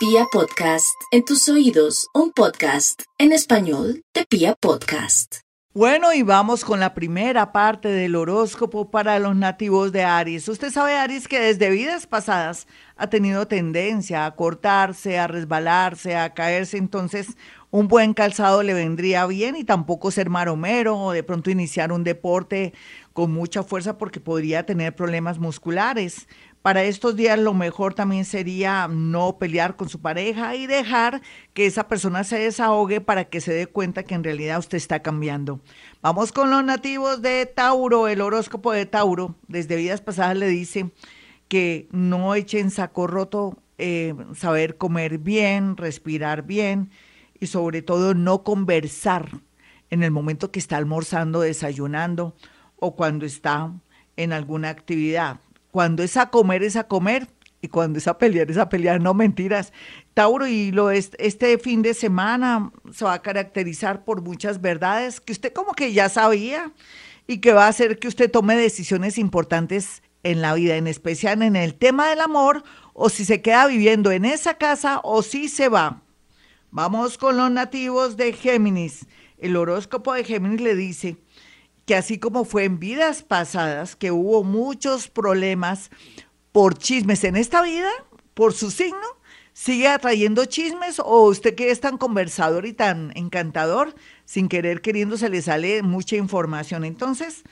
Pia Podcast, en tus oídos, un podcast en español de Pia Podcast. Bueno, y vamos con la primera parte del horóscopo para los nativos de Aries. Usted sabe, Aries, que desde vidas pasadas ha tenido tendencia a cortarse, a resbalarse, a caerse, entonces un buen calzado le vendría bien y tampoco ser maromero o de pronto iniciar un deporte con mucha fuerza porque podría tener problemas musculares. Para estos días lo mejor también sería no pelear con su pareja y dejar que esa persona se desahogue para que se dé cuenta que en realidad usted está cambiando. Vamos con los nativos de Tauro. El horóscopo de Tauro desde vidas pasadas le dice que no echen saco roto, eh, saber comer bien, respirar bien y sobre todo no conversar en el momento que está almorzando, desayunando o cuando está en alguna actividad cuando es a comer, es a comer. Y cuando es a pelear, es a pelear, no mentiras. Tauro, y lo este fin de semana se va a caracterizar por muchas verdades que usted como que ya sabía y que va a hacer que usted tome decisiones importantes en la vida, en especial en el tema del amor, o si se queda viviendo en esa casa o si se va. Vamos con los nativos de Géminis. El horóscopo de Géminis le dice, que así como fue en vidas pasadas, que hubo muchos problemas por chismes en esta vida, por su signo, sigue atrayendo chismes o usted que es tan conversador y tan encantador, sin querer queriendo se le sale mucha información. Entonces,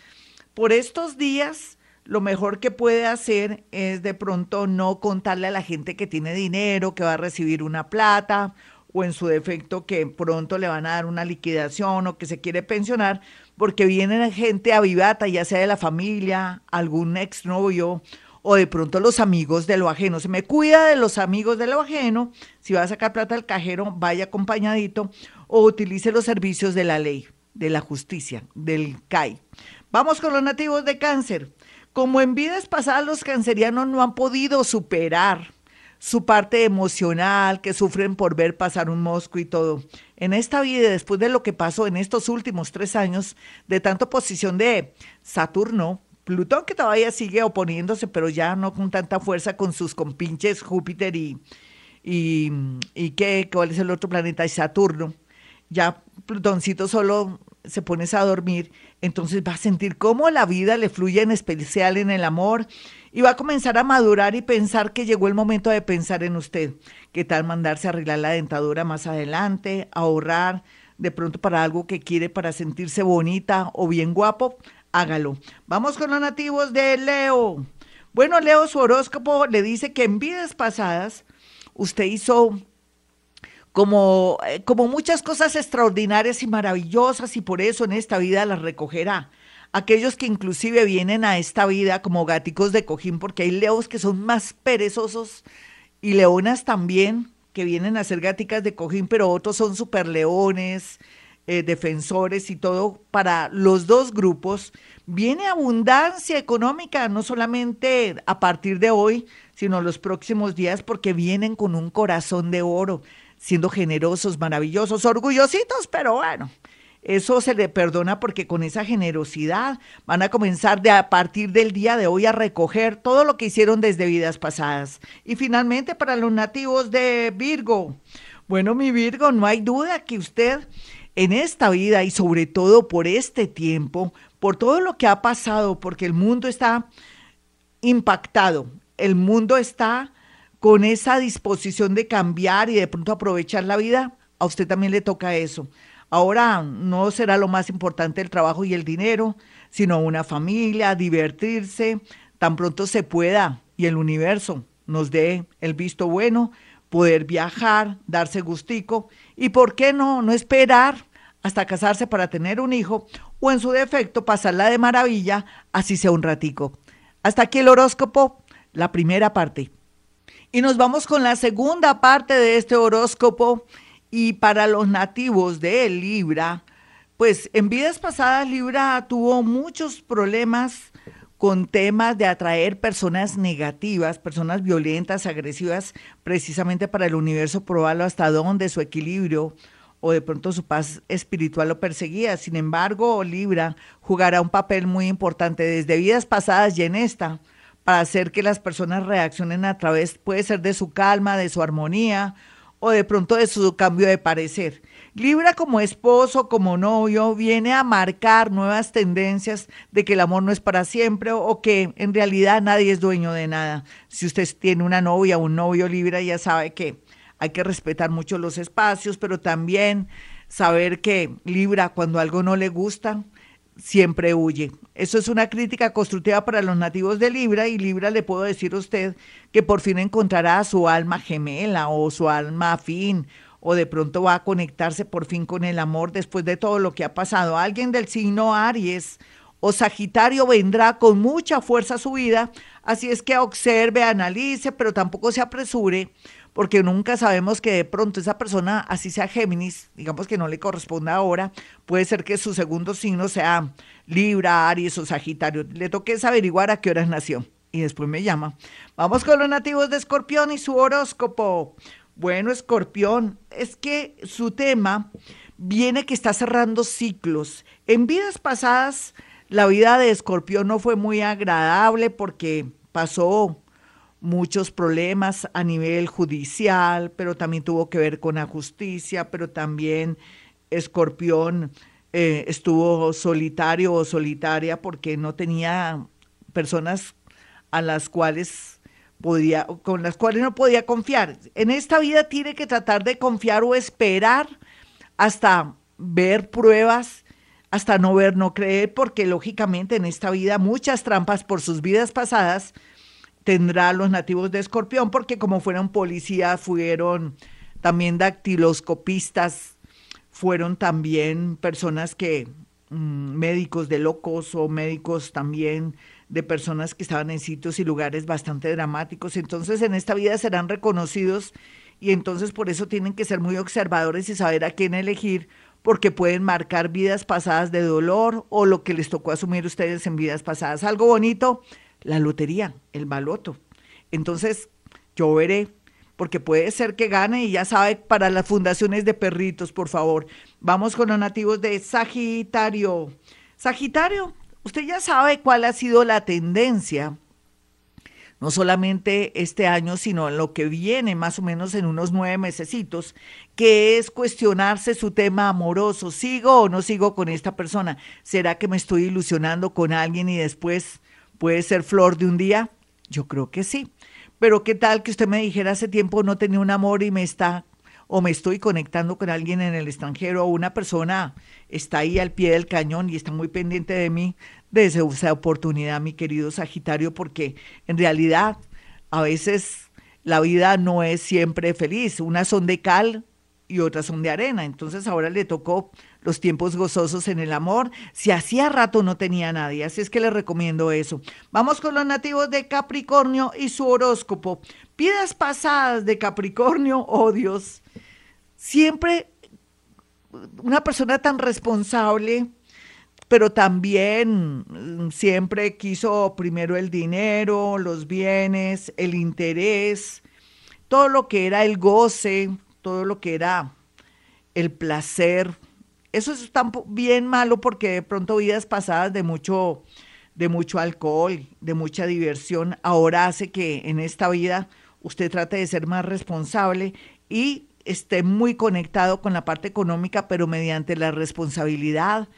por estos días, lo mejor que puede hacer es de pronto no contarle a la gente que tiene dinero, que va a recibir una plata, o en su defecto que pronto le van a dar una liquidación o que se quiere pensionar, porque viene gente avivata, ya sea de la familia, algún exnovio o de pronto los amigos de lo ajeno. Se me cuida de los amigos de lo ajeno. Si va a sacar plata al cajero, vaya acompañadito o utilice los servicios de la ley, de la justicia, del CAI. Vamos con los nativos de cáncer. Como en vidas pasadas los cancerianos no han podido superar su parte emocional, que sufren por ver pasar un mosco y todo. En esta vida, después de lo que pasó en estos últimos tres años, de tanta oposición de Saturno, Plutón que todavía sigue oponiéndose, pero ya no con tanta fuerza con sus compinches Júpiter y, y, ¿qué? ¿cuál es el otro planeta? Y Saturno. Ya Plutoncito solo se pones a dormir, entonces va a sentir cómo la vida le fluye en especial en el amor y va a comenzar a madurar y pensar que llegó el momento de pensar en usted. ¿Qué tal mandarse a arreglar la dentadura más adelante, ahorrar de pronto para algo que quiere para sentirse bonita o bien guapo? Hágalo. Vamos con los nativos de Leo. Bueno, Leo, su horóscopo le dice que en vidas pasadas usted hizo como, eh, como muchas cosas extraordinarias y maravillosas y por eso en esta vida las recogerá aquellos que inclusive vienen a esta vida como gaticos de cojín, porque hay leos que son más perezosos y leonas también, que vienen a ser gaticas de cojín, pero otros son super leones, eh, defensores y todo. Para los dos grupos viene abundancia económica, no solamente a partir de hoy, sino los próximos días, porque vienen con un corazón de oro, siendo generosos, maravillosos, orgullositos, pero bueno, eso se le perdona porque con esa generosidad van a comenzar de a partir del día de hoy a recoger todo lo que hicieron desde vidas pasadas. Y finalmente para los nativos de Virgo. Bueno, mi Virgo, no hay duda que usted en esta vida y sobre todo por este tiempo, por todo lo que ha pasado, porque el mundo está impactado, el mundo está con esa disposición de cambiar y de pronto aprovechar la vida, a usted también le toca eso. Ahora no será lo más importante el trabajo y el dinero, sino una familia, divertirse, tan pronto se pueda y el universo nos dé el visto bueno, poder viajar, darse gustico y por qué no, no esperar hasta casarse para tener un hijo o en su defecto pasarla de maravilla, así sea un ratico. Hasta aquí el horóscopo, la primera parte. Y nos vamos con la segunda parte de este horóscopo y para los nativos de Libra, pues en vidas pasadas Libra tuvo muchos problemas con temas de atraer personas negativas, personas violentas, agresivas, precisamente para el universo probarlo hasta dónde su equilibrio o de pronto su paz espiritual lo perseguía. Sin embargo, Libra jugará un papel muy importante desde vidas pasadas y en esta para hacer que las personas reaccionen a través, puede ser de su calma, de su armonía o de pronto de su cambio de parecer. Libra como esposo, como novio, viene a marcar nuevas tendencias de que el amor no es para siempre o que en realidad nadie es dueño de nada. Si usted tiene una novia o un novio Libra, ya sabe que hay que respetar mucho los espacios, pero también saber que Libra, cuando algo no le gusta, siempre huye. Eso es una crítica constructiva para los nativos de Libra y Libra le puedo decir a usted que por fin encontrará su alma gemela o su alma afín o de pronto va a conectarse por fin con el amor después de todo lo que ha pasado. Alguien del signo Aries o Sagitario vendrá con mucha fuerza a su vida, así es que observe, analice, pero tampoco se apresure porque nunca sabemos que de pronto esa persona, así sea Géminis, digamos que no le corresponda ahora, puede ser que su segundo signo sea Libra, Aries o Sagitario. Le toque averiguar a qué horas nació y después me llama. Vamos con los nativos de Escorpión y su horóscopo. Bueno, Escorpión, es que su tema viene que está cerrando ciclos. En vidas pasadas, la vida de Escorpión no fue muy agradable porque pasó muchos problemas a nivel judicial, pero también tuvo que ver con la justicia, pero también Escorpión eh, estuvo solitario o solitaria porque no tenía personas a las cuales podía, con las cuales no podía confiar. En esta vida tiene que tratar de confiar o esperar hasta ver pruebas, hasta no ver, no creer, porque lógicamente en esta vida muchas trampas por sus vidas pasadas tendrá los nativos de Escorpión, porque como fueron policías, fueron también dactiloscopistas, fueron también personas que, mm, médicos de locos o médicos también de personas que estaban en sitios y lugares bastante dramáticos. Entonces en esta vida serán reconocidos y entonces por eso tienen que ser muy observadores y saber a quién elegir porque pueden marcar vidas pasadas de dolor o lo que les tocó asumir ustedes en vidas pasadas. Algo bonito la lotería, el baloto. Entonces, yo veré, porque puede ser que gane y ya sabe, para las fundaciones de perritos, por favor. Vamos con los nativos de Sagitario. Sagitario, usted ya sabe cuál ha sido la tendencia, no solamente este año, sino en lo que viene más o menos en unos nueve mesecitos, que es cuestionarse su tema amoroso. ¿Sigo o no sigo con esta persona? ¿Será que me estoy ilusionando con alguien y después ¿Puede ser flor de un día? Yo creo que sí. Pero qué tal que usted me dijera hace tiempo no tenía un amor y me está o me estoy conectando con alguien en el extranjero o una persona está ahí al pie del cañón y está muy pendiente de mí, de esa oportunidad, mi querido Sagitario, porque en realidad a veces la vida no es siempre feliz. Unas son de cal y otras son de arena. Entonces ahora le tocó los tiempos gozosos en el amor, si hacía rato no tenía nadie, así es que les recomiendo eso. Vamos con los nativos de Capricornio y su horóscopo. Vidas pasadas de Capricornio, oh Dios, siempre una persona tan responsable, pero también mm, siempre quiso primero el dinero, los bienes, el interés, todo lo que era el goce, todo lo que era el placer, eso es tan bien malo porque de pronto vidas pasadas de mucho, de mucho alcohol, de mucha diversión, ahora hace que en esta vida usted trate de ser más responsable y esté muy conectado con la parte económica, pero mediante la responsabilidad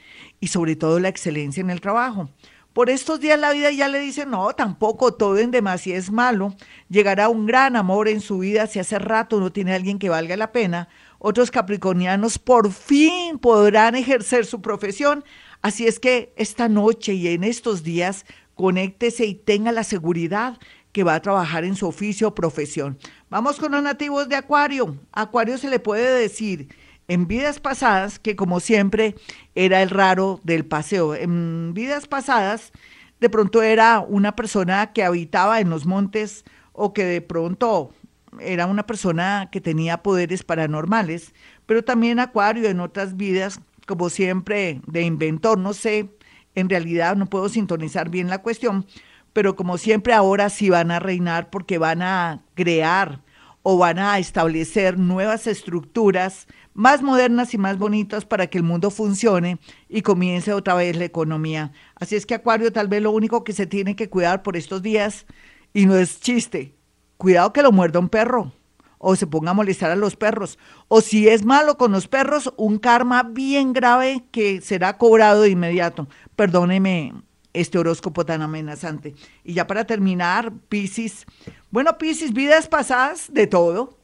y sobre todo la excelencia en el trabajo. Por estos días la vida ya le dice, no, tampoco todo en demasía es malo. Llegará un gran amor en su vida si hace rato no tiene alguien que valga la pena otros capricornianos por fin podrán ejercer su profesión. Así es que esta noche y en estos días, conéctese y tenga la seguridad que va a trabajar en su oficio o profesión. Vamos con los nativos de Acuario. Acuario se le puede decir en vidas pasadas que como siempre era el raro del paseo. En vidas pasadas de pronto era una persona que habitaba en los montes o que de pronto era una persona que tenía poderes paranormales, pero también Acuario en otras vidas, como siempre, de inventor, no sé, en realidad no puedo sintonizar bien la cuestión, pero como siempre ahora sí van a reinar porque van a crear o van a establecer nuevas estructuras más modernas y más bonitas para que el mundo funcione y comience otra vez la economía. Así es que Acuario tal vez lo único que se tiene que cuidar por estos días, y no es chiste, cuidado que lo muerda un perro o se ponga a molestar a los perros. O si es malo con los perros, un karma bien grave que será cobrado de inmediato. Perdóneme este horóscopo tan amenazante. Y ya para terminar, Piscis. Bueno, Piscis, vidas pasadas, de todo.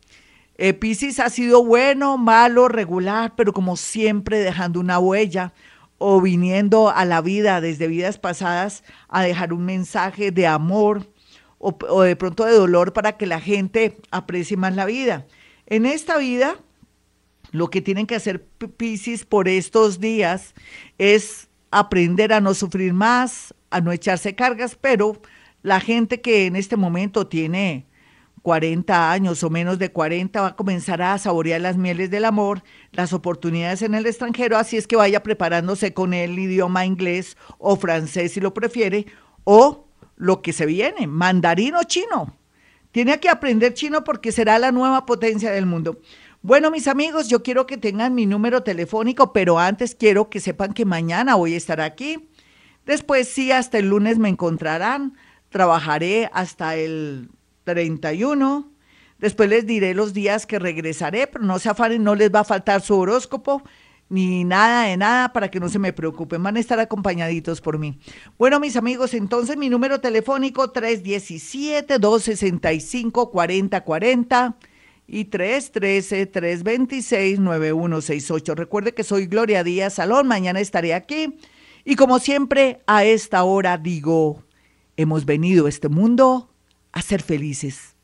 Eh, ha sido bueno, malo, regular, pero como siempre dejando una huella o viniendo a la vida desde vidas pasadas a dejar un mensaje de amor, o, de pronto de dolor para que la gente aprecie más la vida. En esta vida, lo que tienen que hacer Pisces por estos días es aprender a no sufrir más, a no echarse cargas, pero la gente que en este momento tiene 40 años o menos de 40 va a comenzar a saborear las mieles del amor, las oportunidades en el extranjero, así es que vaya preparándose con el idioma inglés o francés si lo prefiere, o lo que se viene, mandarín o chino. Tiene que aprender chino porque será la nueva potencia del mundo. Bueno, mis amigos, yo quiero que tengan mi número telefónico, pero antes quiero que sepan que mañana voy a estar aquí. Después sí, hasta el lunes me encontrarán. Trabajaré hasta el 31. Después les diré los días que regresaré, pero no se afanen, no les va a faltar su horóscopo ni nada de nada para que no se me preocupen, van a estar acompañaditos por mí. Bueno, mis amigos, entonces mi número telefónico 317-265-4040 y 313-326-9168. Recuerde que soy Gloria Díaz Salón, mañana estaré aquí y como siempre a esta hora digo, hemos venido a este mundo a ser felices.